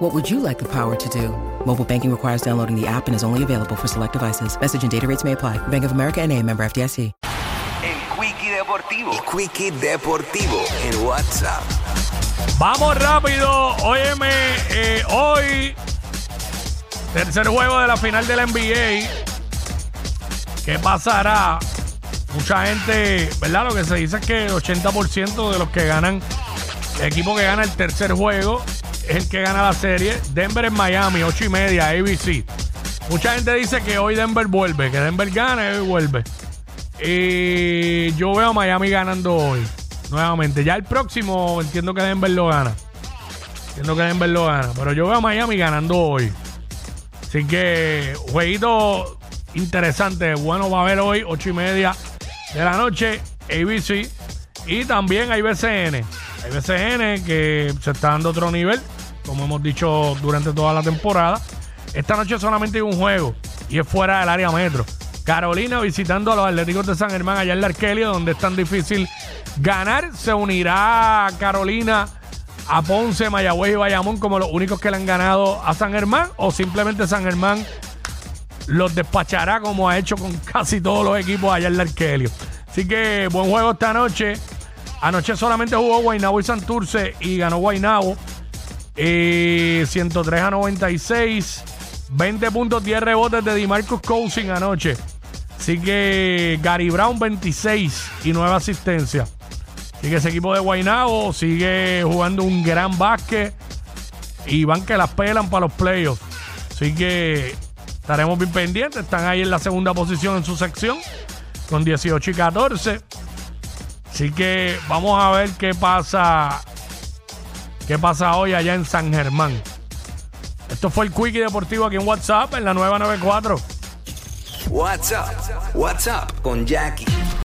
What would you like the power to do? Mobile banking requires downloading the app and is only available for select devices. Message and data rates may apply. Bank of America and a member FDIC. El Quickie Deportivo. El Quickie Deportivo en WhatsApp. Vamos rápido. Óyeme, eh, hoy, tercer juego de la final de la NBA. ¿Qué pasará? Mucha gente, ¿verdad? Lo que se dice es que el 80% de los que ganan, el equipo que gana el tercer juego el que gana la serie. Denver en Miami, 8 y media, ABC. Mucha gente dice que hoy Denver vuelve, que Denver gana y hoy vuelve. Y yo veo a Miami ganando hoy, nuevamente. Ya el próximo entiendo que Denver lo gana. Entiendo que Denver lo gana. Pero yo veo a Miami ganando hoy. Así que, jueguito interesante. Bueno, va a haber hoy, 8 y media de la noche, ABC. Y también hay BCN. Hay BCN que se está dando otro nivel, como hemos dicho durante toda la temporada. Esta noche solamente hay un juego y es fuera del área metro. Carolina visitando a los Atléticos de San Germán allá en la Arquelia, donde es tan difícil ganar. Se unirá Carolina a Ponce, Mayagüez y Bayamón como los únicos que le han ganado a San Germán o simplemente San Germán los despachará como ha hecho con casi todos los equipos allá en la Arquelio. Así que buen juego esta noche. Anoche solamente jugó Guaynabo y Santurce y ganó Guaynabo. Eh, 103 a 96. 20 puntos, 10 rebotes de DiMarcus Cousins anoche. Así que Gary Brown 26 y 9 asistencias. Así que ese equipo de Guaynabo sigue jugando un gran básquet y van que las pelan para los playoffs. Así que estaremos bien pendientes. Están ahí en la segunda posición en su sección con 18 y 14. Así que vamos a ver qué pasa. ¿Qué pasa hoy allá en San Germán? Esto fue el Quickie Deportivo aquí en WhatsApp en la nueva 94. WhatsApp. WhatsApp con Jackie.